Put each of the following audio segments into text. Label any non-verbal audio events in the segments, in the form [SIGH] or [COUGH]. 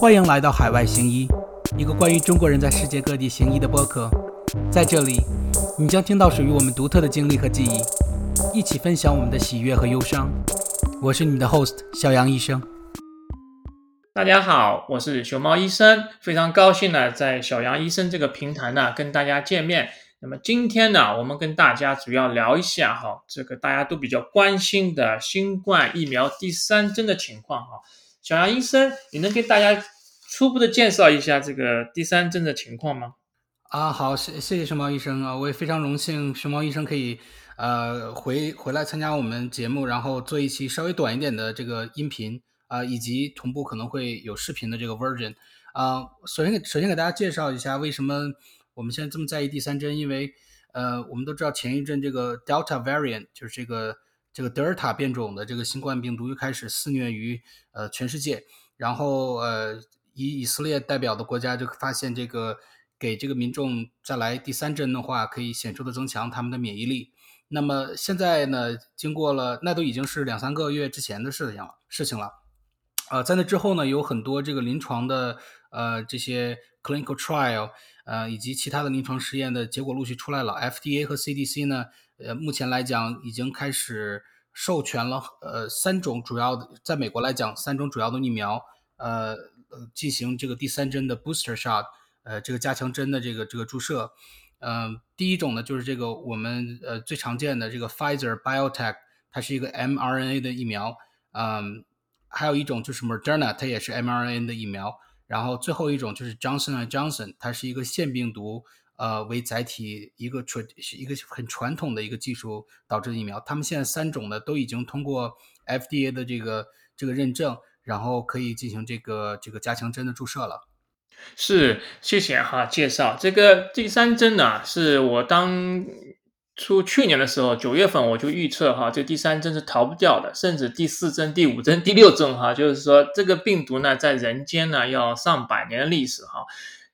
欢迎来到海外行医，一个关于中国人在世界各地行医的播客。在这里，你将听到属于我们独特的经历和记忆，一起分享我们的喜悦和忧伤。我是你的 host 小杨医生。大家好，我是熊猫医生，非常高兴呢，在小杨医生这个平台呢跟大家见面。那么今天呢，我们跟大家主要聊一下哈，这个大家都比较关心的新冠疫苗第三针的情况哈。小杨医生，你能给大家初步的介绍一下这个第三针的情况吗？啊，好，谢谢谢熊猫医生啊，我也非常荣幸熊猫医生可以呃回回来参加我们节目，然后做一期稍微短一点的这个音频啊，以及同步可能会有视频的这个 version 啊。首先首先给大家介绍一下为什么。我们现在这么在意第三针，因为呃，我们都知道前一阵这个 Delta variant 就是这个这个德尔塔变种的这个新冠病毒又开始肆虐于呃全世界，然后呃以以色列代表的国家就发现这个给这个民众再来第三针的话，可以显著的增强他们的免疫力。那么现在呢，经过了那都已经是两三个月之前的事情了事情了，呃，在那之后呢，有很多这个临床的呃这些 clinical trial。呃，以及其他的临床实验的结果陆续出来了。FDA 和 CDC 呢，呃，目前来讲已经开始授权了，呃，三种主要的，在美国来讲，三种主要的疫苗，呃，进行这个第三针的 booster shot，呃，这个加强针的这个这个注射。嗯，第一种呢，就是这个我们呃最常见的这个 Pfizer Biotech，它是一个 mRNA 的疫苗。嗯，还有一种就是 Moderna，它也是 mRNA 的疫苗。然后最后一种就是 Johnson Johnson，它是一个腺病毒呃为载体一个传一个很传统的一个技术导致的疫苗。他们现在三种呢都已经通过 FDA 的这个这个认证，然后可以进行这个这个加强针的注射了。是，谢谢哈介绍这个第三针呢，是我当。初去年的时候，九月份我就预测哈，这第三针是逃不掉的，甚至第四针、第五针、第六针哈，就是说这个病毒呢，在人间呢要上百年的历史哈。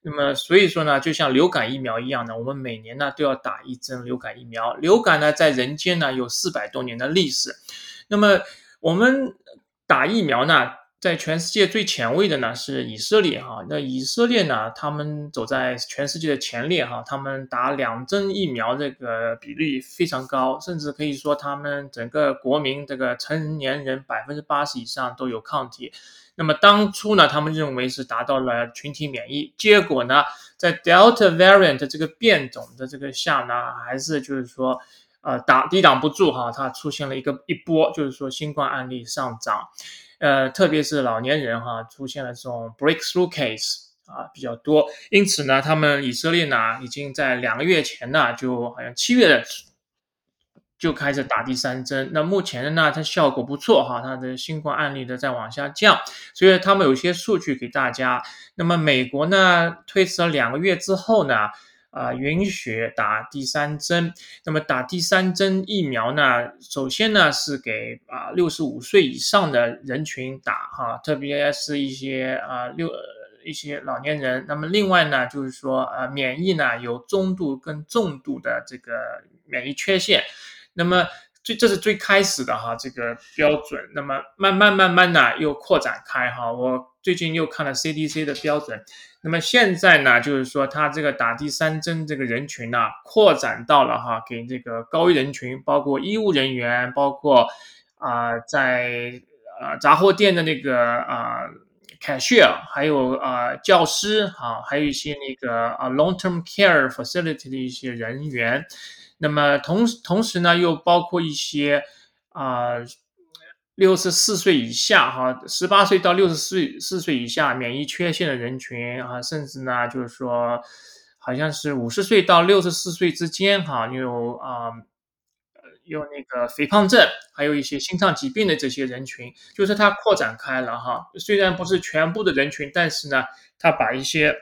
那么所以说呢，就像流感疫苗一样呢，我们每年呢都要打一针流感疫苗。流感呢在人间呢有四百多年的历史，那么我们打疫苗呢？在全世界最前卫的呢是以色列哈，那以色列呢，他们走在全世界的前列哈，他们打两针疫苗这个比例非常高，甚至可以说他们整个国民这个成年人百分之八十以上都有抗体。那么当初呢，他们认为是达到了群体免疫，结果呢，在 Delta variant 这个变种的这个下呢，还是就是说，呃，打抵挡不住哈，它出现了一个一波，就是说新冠案例上涨。呃，特别是老年人哈，出现了这种 breakthrough case 啊比较多，因此呢，他们以色列呢已经在两个月前呢，就好像七月就开始打第三针。那目前的呢，它效果不错哈，它的新冠案例的在往下降，所以他们有些数据给大家。那么美国呢，推迟了两个月之后呢？啊，允许打第三针。那么打第三针疫苗呢？首先呢是给啊六十五岁以上的人群打哈，特别是一些啊六一些老年人。那么另外呢，就是说呃免疫呢有中度跟重度的这个免疫缺陷。那么最这是最开始的哈这个标准。那么慢慢慢慢呢又扩展开哈。我最近又看了 CDC 的标准。那么现在呢，就是说他这个打第三针这个人群呢，扩展到了哈，给这个高危人群，包括医务人员，包括啊，在啊杂货店的那个啊 cashier，还有啊教师哈，还有一些那个啊 long term care facility 的一些人员。那么同同时呢，又包括一些啊。六十四岁以下，哈，十八岁到六十四四岁以下免疫缺陷的人群啊，甚至呢，就是说，好像是五十岁到六十四岁之间，哈，有啊，有那个肥胖症，还有一些心脏疾病的这些人群，就是它扩展开了，哈，虽然不是全部的人群，但是呢，它把一些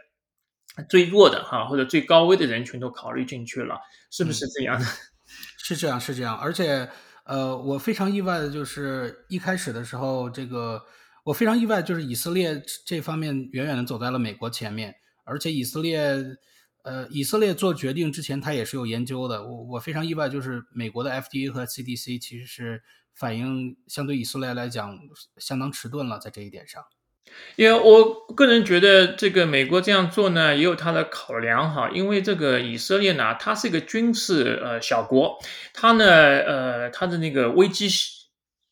最弱的，哈，或者最高危的人群都考虑进去了，是不是这样的？[LAUGHS] 是这样，是这样，而且。呃，我非常意外的就是一开始的时候，这个我非常意外，就是以色列这方面远远的走在了美国前面，而且以色列，呃，以色列做决定之前，他也是有研究的。我我非常意外，就是美国的 FDA 和 CDC 其实是反应相对以色列来讲相当迟钝了，在这一点上。因为我个人觉得，这个美国这样做呢，也有它的考量哈。因为这个以色列呢，它是一个军事呃小国，它呢呃它的那个危机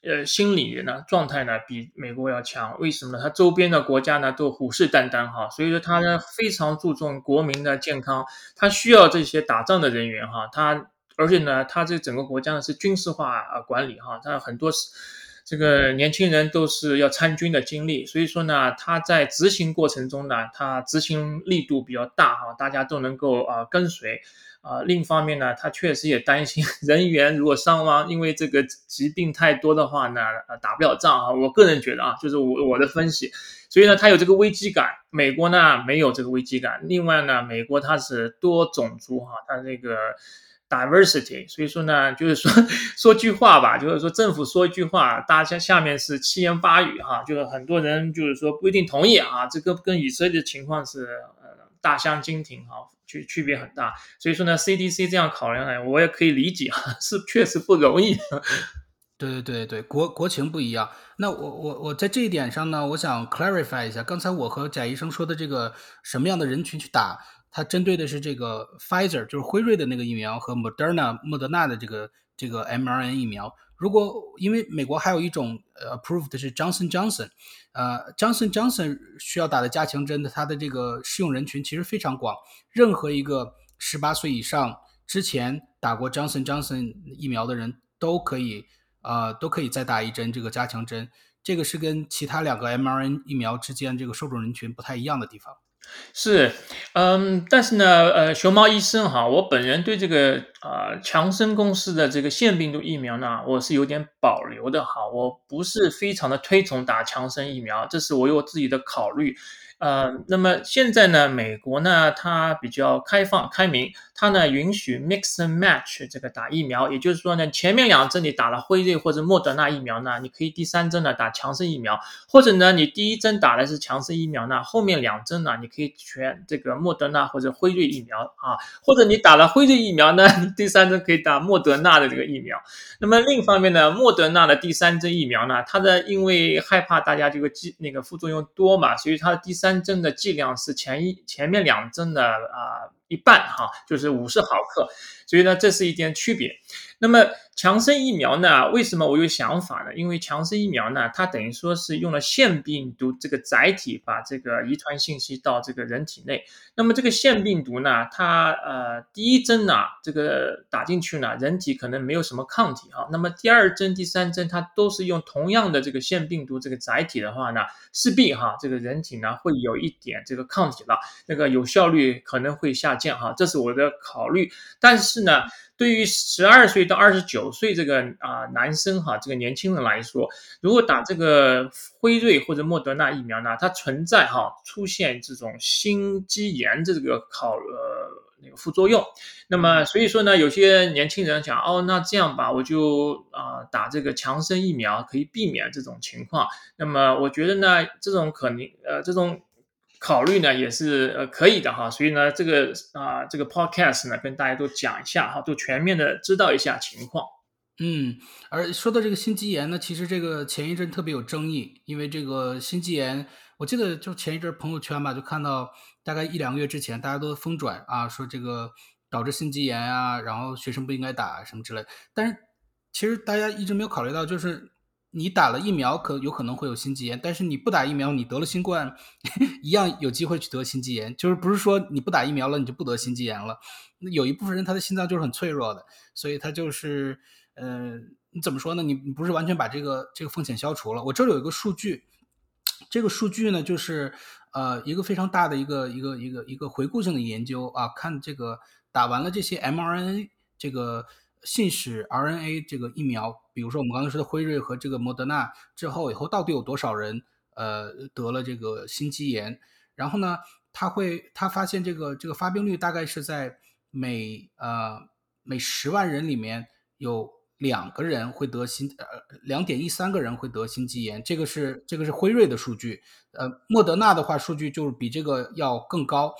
呃心理呢状态呢比美国要强。为什么呢？它周边的国家呢都虎视眈眈哈，所以说它呢非常注重国民的健康，它需要这些打仗的人员哈。它而且呢，它这整个国家呢是军事化啊管理哈，它很多是。这个年轻人都是要参军的经历，所以说呢，他在执行过程中呢，他执行力度比较大哈，大家都能够啊跟随啊。另一方面呢，他确实也担心 [LAUGHS] 人员如果伤亡，因为这个疾病太多的话呢，呃打不了仗啊。我个人觉得啊，就是我我的分析，所以呢，他有这个危机感。美国呢没有这个危机感。另外呢，美国它是多种族哈，它这个。diversity，所以说呢，就是说 [LAUGHS] 说句话吧，就是说政府说一句话，大家下面是七言八语哈，就是很多人就是说不一定同意啊，这个跟以色列的情况是呃大相径庭哈，区区别很大，所以说呢，CDC 这样考量呢，我也可以理解哈，[LAUGHS] 是确实不容易。[LAUGHS] 对对对对，国国情不一样。那我我我在这一点上呢，我想 clarify 一下，刚才我和贾医生说的这个什么样的人群去打。它针对的是这个 Pfizer，就是辉瑞的那个疫苗和 Moderna 莫德纳的这个这个 mRNA 疫苗。如果因为美国还有一种呃 approved 是 Johnson Johnson，呃 Johnson Johnson 需要打的加强针的，它的这个适用人群其实非常广，任何一个十八岁以上之前打过 Johnson Johnson 疫苗的人都可以啊都可以再打一针这个加强针。这个是跟其他两个 mRNA 疫苗之间这个受众人群不太一样的地方。是，嗯，但是呢，呃，熊猫医生哈，我本人对这个啊强生公司的这个腺病毒疫苗呢，我是有点保留的哈，我不是非常的推崇打强生疫苗，这是我有自己的考虑。呃，那么现在呢，美国呢，它比较开放开明，它呢允许 mix and match 这个打疫苗，也就是说呢，前面两针你打了辉瑞或者莫德纳疫苗呢，你可以第三针呢打强生疫苗，或者呢你第一针打的是强生疫苗呢，后面两针呢你可以选这个莫德纳或者辉瑞疫苗啊，或者你打了辉瑞疫苗呢，你第三针可以打莫德纳的这个疫苗。那么另一方面呢，莫德纳的第三针疫苗呢，它的因为害怕大家这个剂那个副作用多嘛，所以它的第三。三针的剂量是前一前面两针的啊一半哈，就是五十毫克，所以呢这是一点区别。那么强生疫苗呢？为什么我有想法呢？因为强生疫苗呢，它等于说是用了腺病毒这个载体，把这个遗传信息到这个人体内。那么这个腺病毒呢，它呃第一针呢，这个打进去呢，人体可能没有什么抗体哈。那么第二针、第三针，它都是用同样的这个腺病毒这个载体的话呢，势必哈这个人体呢会有一点这个抗体了，那个有效率可能会下降哈。这是我的考虑。但是呢。对于十二岁到二十九岁这个啊男生哈，这个年轻人来说，如果打这个辉瑞或者莫德纳疫苗呢，它存在哈出现这种心肌炎这个考呃那个副作用。那么所以说呢，有些年轻人讲哦，那这样吧，我就啊打这个强生疫苗，可以避免这种情况。那么我觉得呢，这种可能呃这种。考虑呢也是呃可以的哈，所以呢这个啊这个 podcast 呢跟大家都讲一下哈，都全面的知道一下情况。嗯，而说到这个心肌炎呢，其实这个前一阵特别有争议，因为这个心肌炎，我记得就前一阵朋友圈吧，就看到大概一两个月之前，大家都疯转啊，说这个导致心肌炎啊，然后学生不应该打什么之类。但是其实大家一直没有考虑到，就是。你打了疫苗可有可能会有心肌炎，但是你不打疫苗，你得了新冠，[LAUGHS] 一样有机会去得心肌炎。就是不是说你不打疫苗了，你就不得心肌炎了？那有一部分人他的心脏就是很脆弱的，所以他就是，呃，你怎么说呢？你你不是完全把这个这个风险消除了。我这里有一个数据，这个数据呢，就是呃一个非常大的一个一个一个一个回顾性的研究啊，看这个打完了这些 mRNA 这个。信使 RNA 这个疫苗，比如说我们刚才说的辉瑞和这个莫德纳之后，以后到底有多少人呃得了这个心肌炎？然后呢，他会他发现这个这个发病率大概是在每呃每十万人里面有。两个人会得心，呃，两点一三个人会得心肌炎，这个是这个是辉瑞的数据，呃，莫德纳的话数据就是比这个要更高，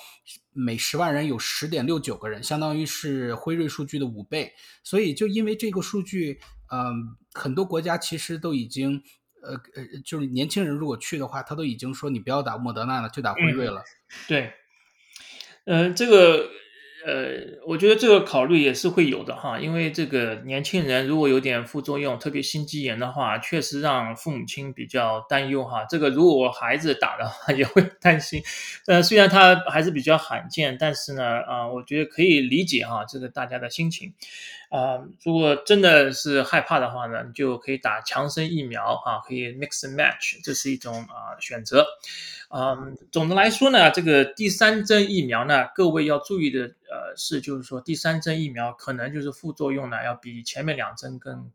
每十万人有十点六九个人，相当于是辉瑞数据的五倍，所以就因为这个数据，嗯，很多国家其实都已经呃呃，就是年轻人如果去的话，他都已经说你不要打莫德纳了，就打辉瑞了。对，嗯，这个。呃，我觉得这个考虑也是会有的哈，因为这个年轻人如果有点副作用，特别心肌炎的话，确实让父母亲比较担忧哈。这个如果孩子打的话，[LAUGHS] 也会担心。呃，虽然它还是比较罕见，但是呢，啊，我觉得可以理解哈，这个大家的心情。啊，如果真的是害怕的话呢，你就可以打强生疫苗啊，可以 mix and match，这是一种啊选择。嗯，总的来说呢，这个第三针疫苗呢，各位要注意的呃是，就是说第三针疫苗可能就是副作用呢要比前面两针更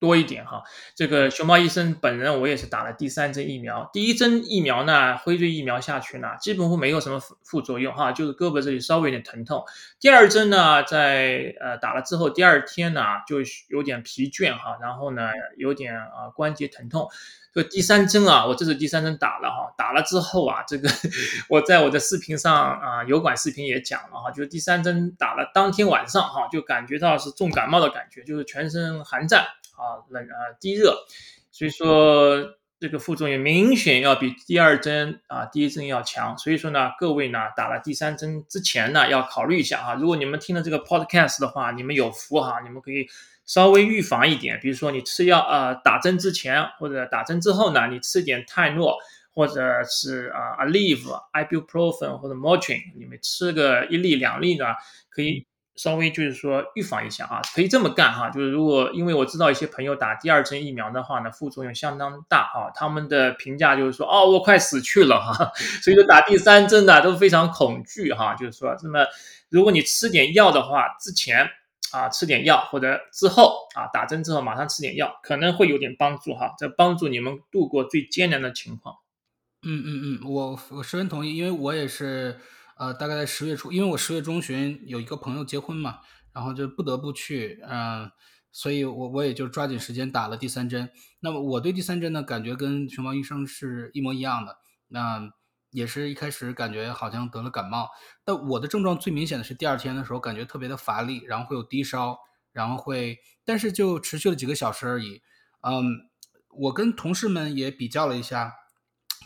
多一点哈。这个熊猫医生本人我也是打了第三针疫苗，第一针疫苗呢，辉瑞疫苗下去呢，基本上没有什么副副作用哈，就是胳膊这里稍微有点疼痛。第二针呢，在呃打了之后，第二天呢就有点疲倦哈，然后呢有点啊关节疼痛。这第三针啊，我这是第三针打了哈，打了之后啊，这个 [LAUGHS] 我在我的视频上啊，油管视频也讲了哈，就是第三针打了当天晚上哈，就感觉到是重感冒的感觉，就是全身寒战啊，冷啊低热，所以说这个副作用明显要比第二针啊第一针要强，所以说呢，各位呢打了第三针之前呢要考虑一下哈，如果你们听了这个 podcast 的话，你们有福哈，你们可以。稍微预防一点，比如说你吃药，呃，打针之前或者打针之后呢，你吃点泰诺或者是啊 Aleve、Ibuprofen 或者 Motrin，你们吃个一粒两粒呢，可以稍微就是说预防一下啊，可以这么干哈。就是如果因为我知道一些朋友打第二针疫苗的话呢，副作用相当大啊，他们的评价就是说，哦，我快死去了哈，所以说打第三针的都非常恐惧哈，就是说，那么如果你吃点药的话，之前。啊，吃点药或者之后啊，打针之后马上吃点药，可能会有点帮助哈，这帮助你们度过最艰难的情况。嗯嗯嗯，我我十分同意，因为我也是呃，大概在十月初，因为我十月中旬有一个朋友结婚嘛，然后就不得不去，嗯，所以我我也就抓紧时间打了第三针。那么我对第三针呢，感觉跟熊猫医生是一模一样的。那也是一开始感觉好像得了感冒，但我的症状最明显的是第二天的时候感觉特别的乏力，然后会有低烧，然后会，但是就持续了几个小时而已。嗯，我跟同事们也比较了一下。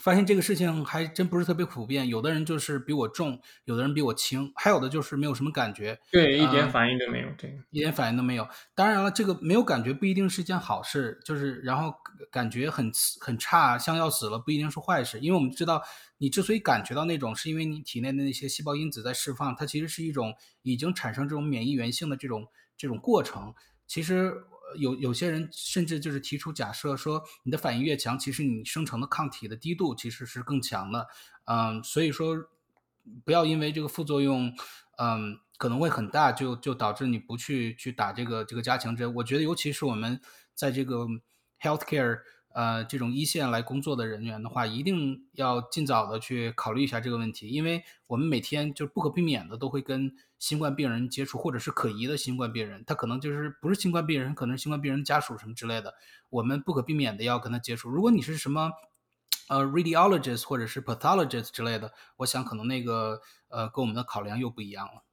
发现这个事情还真不是特别普遍，有的人就是比我重，有的人比我轻，还有的就是没有什么感觉，对，一点反应都没有，对，一点反应都没有。当然了，这个没有感觉不一定是一件好事，就是然后感觉很很差，像要死了，不一定是坏事，因为我们知道，你之所以感觉到那种，是因为你体内的那些细胞因子在释放，它其实是一种已经产生这种免疫原性的这种这种过程，其实。有有些人甚至就是提出假设说，你的反应越强，其实你生成的抗体的低度其实是更强的。嗯，所以说不要因为这个副作用，嗯，可能会很大，就就导致你不去去打这个这个加强针。我觉得，尤其是我们在这个 healthcare。呃，这种一线来工作的人员的话，一定要尽早的去考虑一下这个问题，因为我们每天就不可避免的都会跟新冠病人接触，或者是可疑的新冠病人，他可能就是不是新冠病人，可能是新冠病人家属什么之类的，我们不可避免的要跟他接触。如果你是什么呃 radiologist 或者是 pathologist 之类的，我想可能那个呃跟我们的考量又不一样了。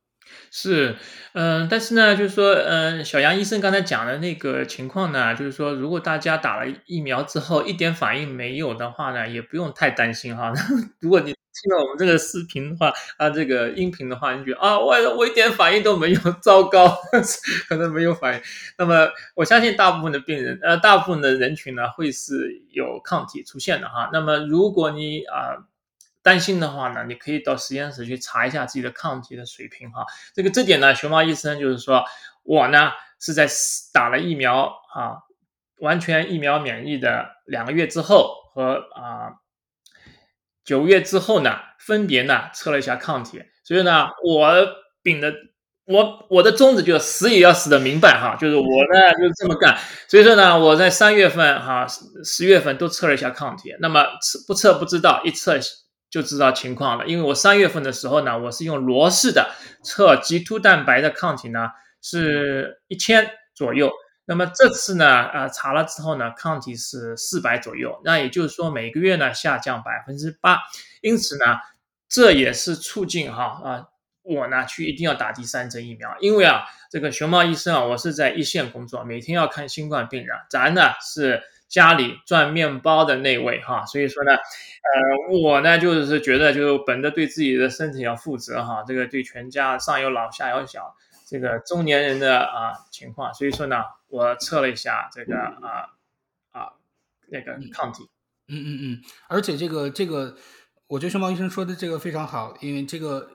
是，嗯，但是呢，就是说，嗯，小杨医生刚才讲的那个情况呢，就是说，如果大家打了疫苗之后一点反应没有的话呢，也不用太担心哈。[LAUGHS] 如果你听了我们这个视频的话，啊，这个音频的话，你觉得啊，我我一点反应都没有，糟糕，[LAUGHS] 可能没有反应。那么，我相信大部分的病人，呃，大部分的人群呢，会是有抗体出现的哈。那么，如果你啊。担心的话呢，你可以到实验室去查一下自己的抗体的水平哈。这个这点呢，熊猫医生就是说我呢是在打了疫苗啊，完全疫苗免疫的两个月之后和啊九月之后呢，分别呢测了一下抗体。所以呢，我秉的我我的宗旨就是死也要死的明白哈，就是我呢就是这么干。所以说呢，我在三月份哈十月份都测了一下抗体。那么测不测不知道，一测。就知道情况了，因为我三月份的时候呢，我是用罗氏的测 G2 蛋白的抗体呢，是一千左右。那么这次呢，啊查了之后呢，抗体是四百左右。那也就是说每个月呢下降百分之八。因此呢，这也是促进哈啊我呢去一定要打第三针疫苗。因为啊，这个熊猫医生啊，我是在一线工作，每天要看新冠病人，咱呢是家里赚面包的那位哈。所以说呢，呃，我呢就是觉得，就本着对自己的身体要负责哈，这个对全家上有老下有小，这个中年人的啊情况，所以说呢，我测了一下这个啊啊那个抗体。嗯嗯嗯，而且这个这个，我觉得熊猫医生说的这个非常好，因为这个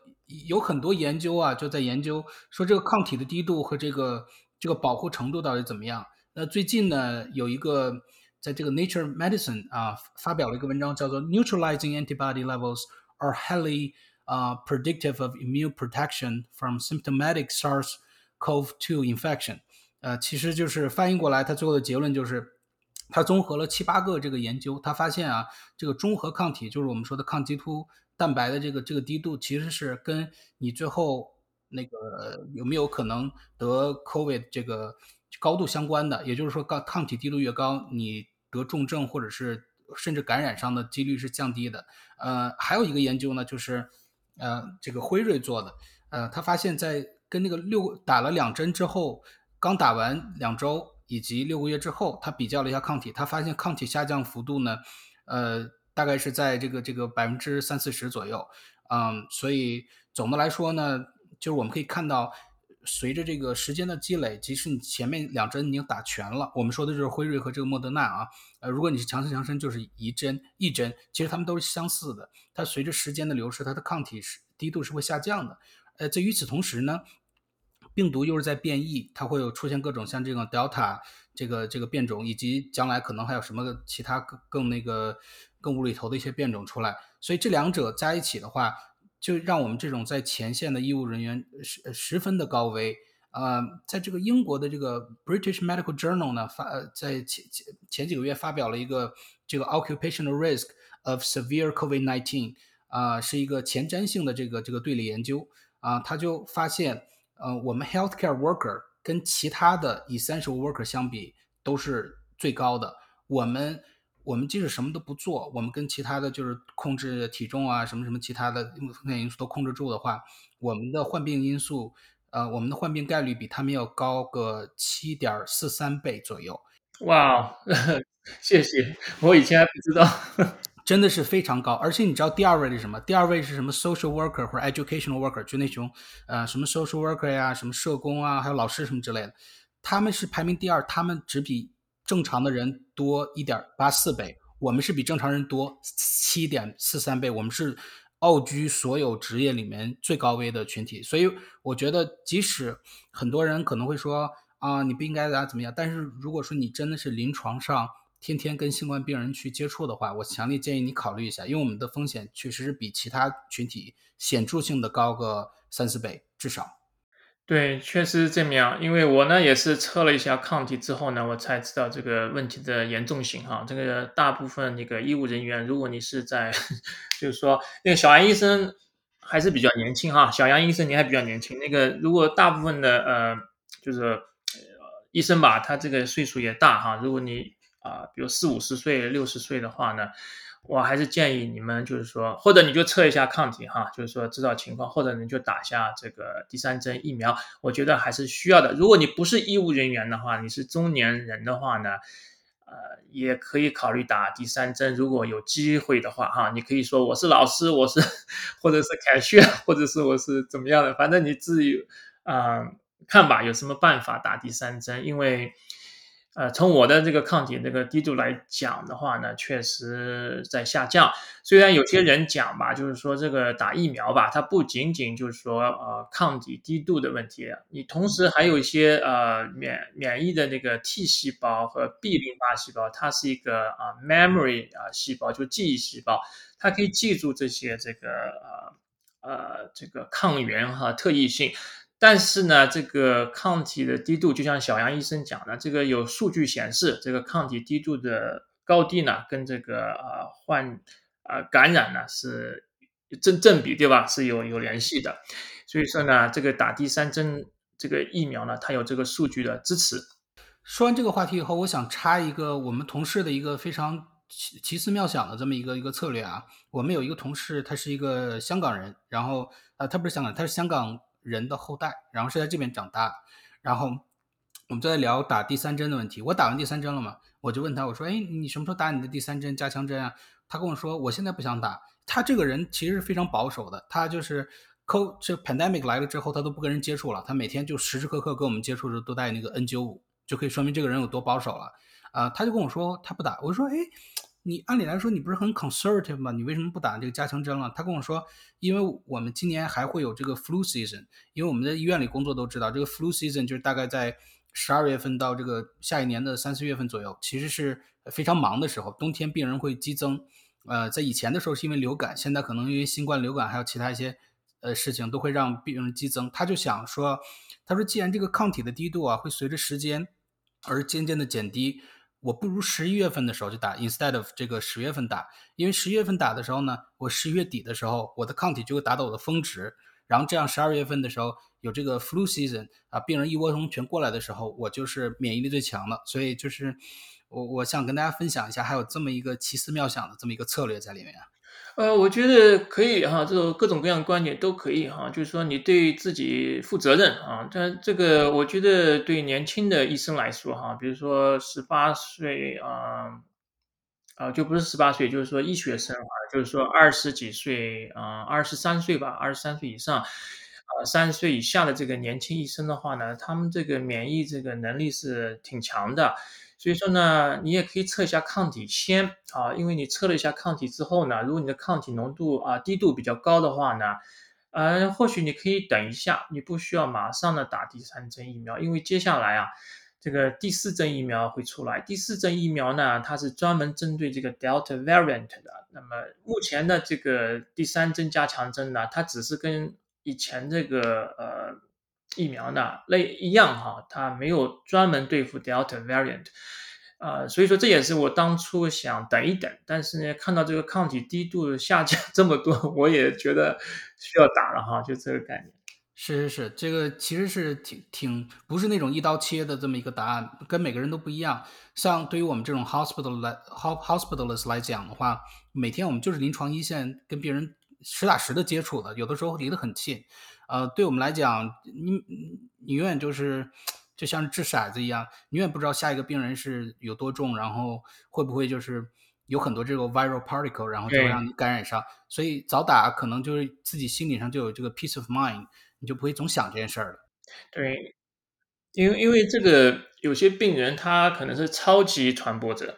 有很多研究啊，就在研究说这个抗体的低度和这个这个保护程度到底怎么样。那最近呢，有一个在这个 Nature Medicine 啊发表了一个文章，叫做 Neutralizing antibody levels are highly 啊 predictive of immune protection from symptomatic SARS-CoV-2 infection。呃，其实就是翻译过来，它最后的结论就是。他综合了七八个这个研究，他发现啊，这个中和抗体就是我们说的抗棘突蛋白的这个这个低度，其实是跟你最后那个有没有可能得 COVID 这个高度相关的。也就是说，抗抗体低度越高，你得重症或者是甚至感染上的几率是降低的。呃，还有一个研究呢，就是呃这个辉瑞做的，呃，他发现，在跟那个六打了两针之后，刚打完两周。以及六个月之后，他比较了一下抗体，他发现抗体下降幅度呢，呃，大概是在这个这个百分之三四十左右，嗯，所以总的来说呢，就是我们可以看到，随着这个时间的积累，即使你前面两针已经打全了，我们说的就是辉瑞和这个莫德纳啊，呃，如果你是强生强生，就是一针一针，其实它们都是相似的，它随着时间的流逝，它的抗体是低度是会下降的，呃，在与此同时呢。病毒又是在变异，它会有出现各种像这种 Delta 这个这个变种，以及将来可能还有什么其他更更那个更无厘头的一些变种出来。所以这两者在一起的话，就让我们这种在前线的医务人员十十分的高危。呃，在这个英国的这个 British Medical Journal 呢发在前前前几个月发表了一个这个 Occupational Risk of Severe COVID-19 啊，是一个前瞻性的这个这个队列研究啊，他就发现。呃，我们 healthcare worker 跟其他的 essential worker 相比都是最高的。我们我们即使什么都不做，我们跟其他的就是控制体重啊，什么什么其他的风险因素都控制住的话，我们的患病因素，呃，我们的患病概率比他们要高个七点四三倍左右。哇，[LAUGHS] 谢谢，我以前还不知道。[LAUGHS] 真的是非常高，而且你知道第二位是什么？第二位是什么？social worker 或者 educational worker，就那种呃什么 social worker 呀，什么社工啊，还有老师什么之类的，他们是排名第二，他们只比正常的人多一点八四倍，我们是比正常人多七点四三倍，我们是傲居所有职业里面最高危的群体。所以我觉得，即使很多人可能会说啊，你不应该咋怎么样，但是如果说你真的是临床上。天天跟新冠病人去接触的话，我强烈建议你考虑一下，因为我们的风险确实是比其他群体显著性的高个三四倍至少。对，确实是这样。因为我呢也是测了一下抗体之后呢，我才知道这个问题的严重性哈。这个大部分那个医务人员，如果你是在，[LAUGHS] 就是说那个小杨医生还是比较年轻哈，小杨医生你还比较年轻。那个如果大部分的呃就是呃医生吧，他这个岁数也大哈，如果你。啊，比如四五十岁、六十岁的话呢，我还是建议你们就是说，或者你就测一下抗体哈，就是说知道情况，或者你就打下这个第三针疫苗，我觉得还是需要的。如果你不是医务人员的话，你是中年人的话呢，呃，也可以考虑打第三针。如果有机会的话哈，你可以说我是老师，我是或者是凯旋，或者是我是怎么样的，反正你自己啊看吧，有什么办法打第三针，因为。呃，从我的这个抗体这个低度来讲的话呢，确实在下降。虽然有些人讲吧，就是说这个打疫苗吧，它不仅仅就是说呃抗体低度的问题，你同时还有一些呃免免疫的那个 T 细胞和 B 淋巴细胞，它是一个啊 memory 啊细胞，就记忆细胞，它可以记住这些这个呃呃这个抗原哈特异性。但是呢，这个抗体的低度，就像小杨医生讲的，这个有数据显示，这个抗体低度的高低呢，跟这个呃患呃感染呢是正正比，对吧？是有有联系的。所以说呢，这个打第三针这个疫苗呢，它有这个数据的支持。说完这个话题以后，我想插一个我们同事的一个非常奇奇思妙想的这么一个一个策略啊。我们有一个同事，他是一个香港人，然后呃，他不是香港，他是香港。人的后代，然后是在这边长大的，然后我们就在聊打第三针的问题。我打完第三针了嘛，我就问他，我说：“哎，你什么时候打你的第三针加强针啊？”他跟我说：“我现在不想打。”他这个人其实非常保守的，他就是扣这 pandemic 来了之后，他都不跟人接触了，他每天就时时刻刻跟我们接触的都带那个 N95，就可以说明这个人有多保守了。啊，他就跟我说他不打，我说：“哎。”你按理来说你不是很 conservative 吗？你为什么不打这个加强针了？他跟我说，因为我们今年还会有这个 flu season，因为我们在医院里工作都知道，这个 flu season 就是大概在十二月份到这个下一年的三四月份左右，其实是非常忙的时候，冬天病人会激增。呃，在以前的时候是因为流感，现在可能因为新冠、流感还有其他一些呃事情都会让病人激增。他就想说，他说既然这个抗体的低度啊会随着时间而渐渐的减低。我不如十一月份的时候就打，instead of 这个十月份打，因为十月份打的时候呢，我十一月底的时候，我的抗体就会达到我的峰值，然后这样十二月份的时候有这个 flu season 啊，病人一窝蜂全过来的时候，我就是免疫力最强的，所以就是我我想跟大家分享一下，还有这么一个奇思妙想的这么一个策略在里面。呃，我觉得可以哈，这种各种各样的观点都可以哈，就是说你对自己负责任啊。但这个我觉得对年轻的医生来说哈，比如说十八岁啊啊，就不是十八岁，就是说医学生啊，就是说二十几岁啊，二十三岁吧，二十三岁以上啊，三十岁以下的这个年轻医生的话呢，他们这个免疫这个能力是挺强的。所以说呢，你也可以测一下抗体先啊，因为你测了一下抗体之后呢，如果你的抗体浓度啊低度比较高的话呢，呃，或许你可以等一下，你不需要马上的打第三针疫苗，因为接下来啊，这个第四针疫苗会出来。第四针疫苗呢，它是专门针对这个 Delta variant 的。那么目前的这个第三针加强针呢，它只是跟以前这个呃。疫苗呢，类一样哈，它没有专门对付 Delta variant，啊，所以说这也是我当初想等一等，但是呢，看到这个抗体低度下降这么多，[LAUGHS] 我也觉得需要打了哈，就这个概念。是是是，这个其实是挺挺不是那种一刀切的这么一个答案，跟每个人都不一样。像对于我们这种 hospital 来 hospitalist 来讲的话，每天我们就是临床一线，跟病人实打实的接触的，有的时候离得很近。呃，对我们来讲，你你永远就是就像掷骰子一样，你永远不知道下一个病人是有多重，然后会不会就是有很多这个 viral particle，然后就会让你感染上。所以早打可能就是自己心理上就有这个 peace of mind，你就不会总想这件事儿了。对，因为因为这个有些病人他可能是超级传播者，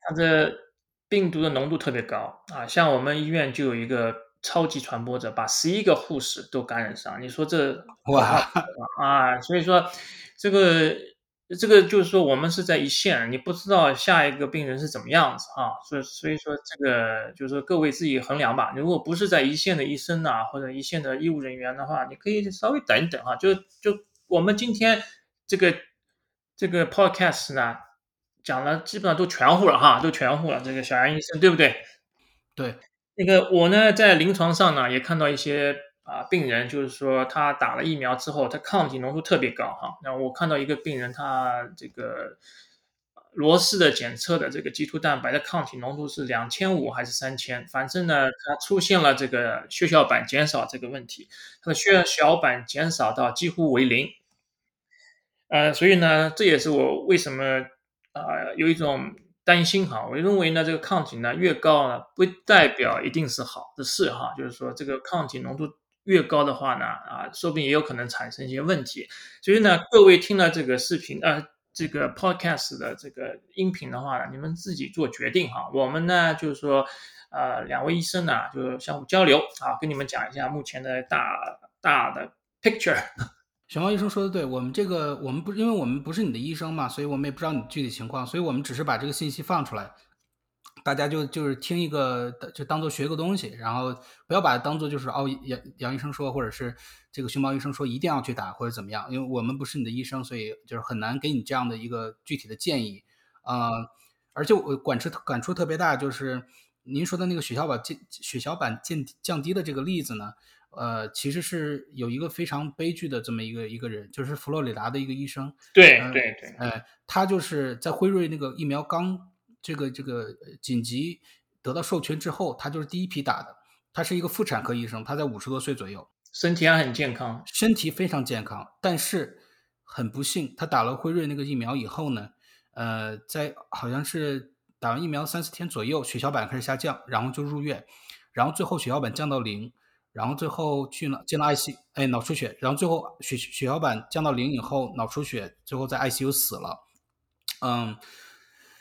他的病毒的浓度特别高啊，像我们医院就有一个。超级传播者把十一个护士都感染上，你说这 [LAUGHS] 哇啊！所以说这个这个就是说我们是在一线，你不知道下一个病人是怎么样子啊，所以所以说这个就是说各位自己衡量吧。如果不是在一线的医生啊，或者一线的医务人员的话，你可以稍微等一等啊。就就我们今天这个这个 podcast 呢讲了，基本上都全乎了哈，都全乎了。这个小杨医生对不对？对。那个我呢，在临床上呢，也看到一些啊病人，就是说他打了疫苗之后，他抗体浓度特别高哈。那我看到一个病人，他这个罗氏的检测的这个基突蛋白的抗体浓度是两千五还是三千？反正呢，他出现了这个血小板减少这个问题，他的血小板减少到几乎为零。呃，所以呢，这也是我为什么啊有一种。担心哈，我认为呢，这个抗体呢越高呢，不代表一定是好的事哈。就是说，这个抗体浓度越高的话呢，啊，说不定也有可能产生一些问题。所以呢，各位听了这个视频啊，这个 podcast 的这个音频的话呢，你们自己做决定哈。我们呢，就是说，呃，两位医生呢，就相互交流啊，跟你们讲一下目前的大大的 picture。熊猫医生说的对，我们这个我们不，因为我们不是你的医生嘛，所以我们也不知道你具体情况，所以我们只是把这个信息放出来，大家就就是听一个，就当做学个东西，然后不要把它当做就是哦杨杨医生说，或者是这个熊猫医生说一定要去打或者怎么样，因为我们不是你的医生，所以就是很难给你这样的一个具体的建议啊。而且我感触感触特别大，就是您说的那个血小板降血小板降降低的这个例子呢。呃，其实是有一个非常悲剧的这么一个一个人，就是佛罗里达的一个医生。对对对，哎，他就是在辉瑞那个疫苗刚这个这个紧急得到授权之后，他就是第一批打的。他是一个妇产科医生，他在五十多岁左右，身体还很健康，身体非常健康。但是很不幸，他打了辉瑞那个疫苗以后呢，呃，在好像是打完疫苗三四天左右，血小板开始下降，然后就入院，然后最后血小板降到零，然后最后去了进了 IC，哎，脑出血，然后最后血血小板降到零以后，脑出血，最后在 ICU 死了。嗯，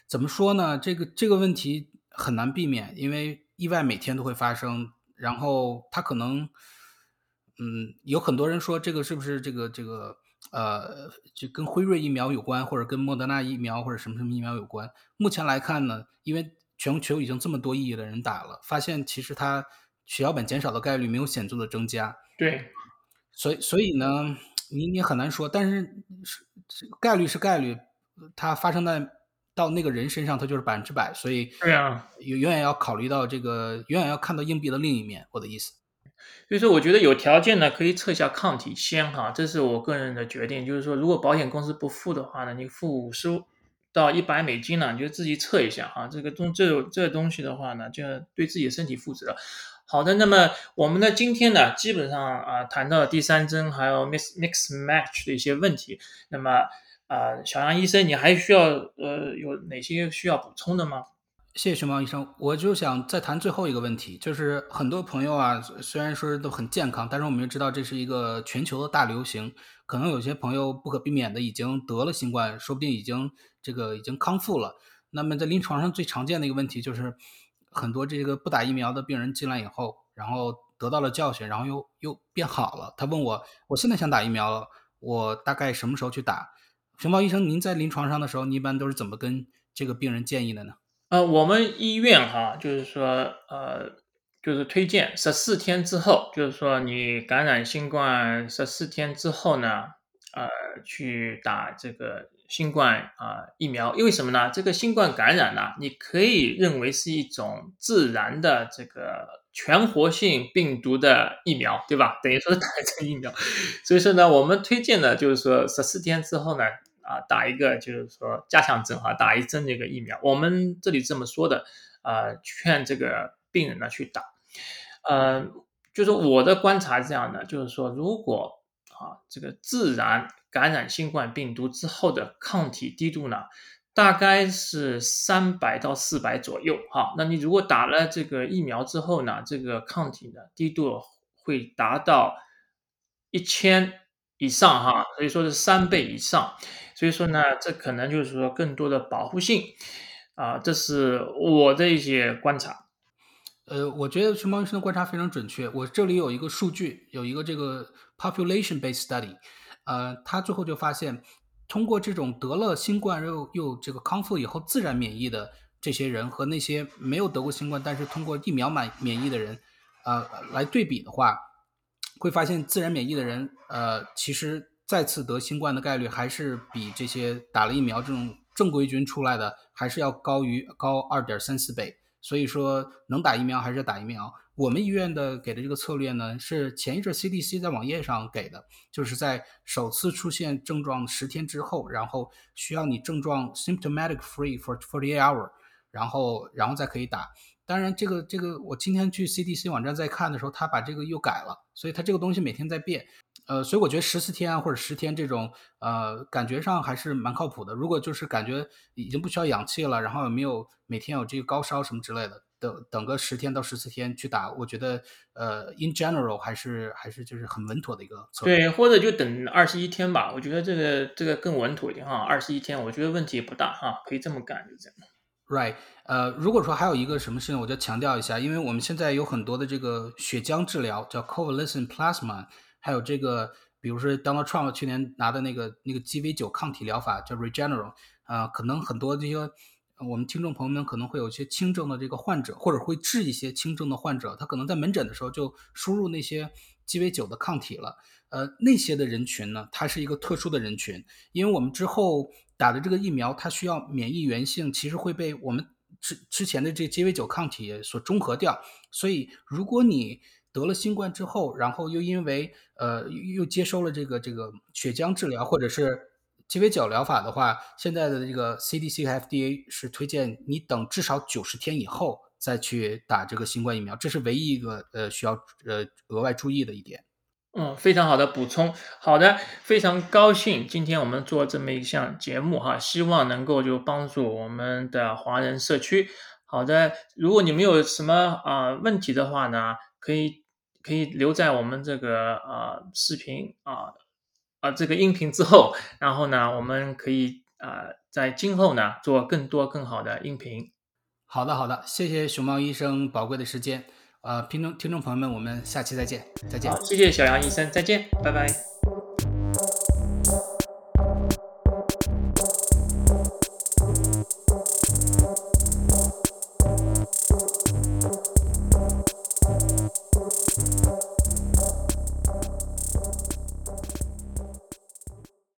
怎么说呢？这个这个问题很难避免，因为意外每天都会发生，然后他可能，嗯，有很多人说这个是不是这个这个。呃，就跟辉瑞疫苗有关，或者跟莫德纳疫苗或者什么什么疫苗有关。目前来看呢，因为全球已经这么多亿的人打了，发现其实它血小板减少的概率没有显著的增加。对，所以所以呢，你你很难说，但是是概率是概率，它发生在到那个人身上，它就是百分之百。所以对啊，永远要考虑到这个，永远要看到硬币的另一面。我的意思。所以说，我觉得有条件呢，可以测一下抗体先哈，这是我个人的决定。就是说，如果保险公司不付的话呢，你付五十到一百美金呢，你就自己测一下哈。这个东这这东西的话呢，就要对自己的身体负责。好的，那么我们呢今天呢，基本上啊谈到了第三针还有 mix mix match 的一些问题。那么啊，小杨医生，你还需要呃有哪些需要补充的吗？谢谢熊猫医生，我就想再谈最后一个问题，就是很多朋友啊，虽然说都很健康，但是我们知道这是一个全球的大流行，可能有些朋友不可避免的已经得了新冠，说不定已经这个已经康复了。那么在临床上最常见的一个问题就是，很多这个不打疫苗的病人进来以后，然后得到了教训，然后又又变好了。他问我，我现在想打疫苗了，我大概什么时候去打？熊猫医生，您在临床上的时候，您一般都是怎么跟这个病人建议的呢？呃，我们医院哈，就是说，呃，就是推荐十四天之后，就是说你感染新冠十四天之后呢，呃，去打这个新冠啊疫苗。因为什么呢？这个新冠感染呢，你可以认为是一种自然的这个全活性病毒的疫苗，对吧？等于说是打一针疫苗。[LAUGHS] 所以说呢，我们推荐的就是说十四天之后呢。啊，打一个就是说加强针哈，打一针这个疫苗，我们这里这么说的，啊，劝这个病人呢去打，呃，就是我的观察是这样的，就是说如果啊这个自然感染新冠病毒之后的抗体低度呢，大概是三百到四百左右哈，那你如果打了这个疫苗之后呢，这个抗体的低度会达到一千以上哈，所以说是三倍以上。所以说呢，这可能就是说更多的保护性，啊，这是我的一些观察。呃，我觉得熊猫医生的观察非常准确。我这里有一个数据，有一个这个 population-based study，呃，他最后就发现，通过这种得了新冠又又这个康复以后自然免疫的这些人和那些没有得过新冠但是通过疫苗满免疫的人，呃，来对比的话，会发现自然免疫的人，呃，其实。再次得新冠的概率还是比这些打了疫苗这种正规军出来的还是要高于高二点三四倍，所以说能打疫苗还是打疫苗。我们医院的给的这个策略呢，是前一阵 CDC 在网页上给的，就是在首次出现症状十天之后，然后需要你症状 symptomatic free for forty eight hour，然后然后再可以打。当然，这个这个我今天去 CDC 网站在看的时候，他把这个又改了，所以他这个东西每天在变。呃，所以我觉得十四天，或者十天这种，呃，感觉上还是蛮靠谱的。如果就是感觉已经不需要氧气了，然后也没有每天有这个高烧什么之类的，等等个十天到十四天去打，我觉得呃，in general 还是还是就是很稳妥的一个策略。对，或者就等二十一天吧，我觉得这个这个更稳妥一点哈。二十一天，我觉得问题也不大哈，可以这么干，就这样。Right，呃，如果说还有一个什么事情，我就强调一下，因为我们现在有很多的这个血浆治疗，叫 convalescent plasma。还有这个，比如说 Donald Trump 去年拿的那个那个 GV 九抗体疗法叫 Regeneron，啊，可能很多这些我们听众朋友们可能会有一些轻症的这个患者，或者会治一些轻症的患者，他可能在门诊的时候就输入那些鸡尾酒的抗体了。呃，那些的人群呢，它是一个特殊的人群，因为我们之后打的这个疫苗，它需要免疫原性，其实会被我们之之前的这鸡尾酒抗体所中和掉，所以如果你得了新冠之后，然后又因为呃又接收了这个这个血浆治疗或者是鸡尾酒疗法的话，现在的这个 CDC 和 FDA 是推荐你等至少九十天以后再去打这个新冠疫苗，这是唯一一个呃需要呃额外注意的一点。嗯，非常好的补充。好的，非常高兴今天我们做这么一项节目哈，希望能够就帮助我们的华人社区。好的，如果你们有什么啊问题的话呢，可以可以留在我们这个呃视频啊啊这个音频之后，然后呢，我们可以呃在今后呢做更多更好的音频。好的，好的，谢谢熊猫医生宝贵的时间。呃，听众听众朋友们，我们下期再见，再见。好，谢谢小杨医生，再见，拜拜。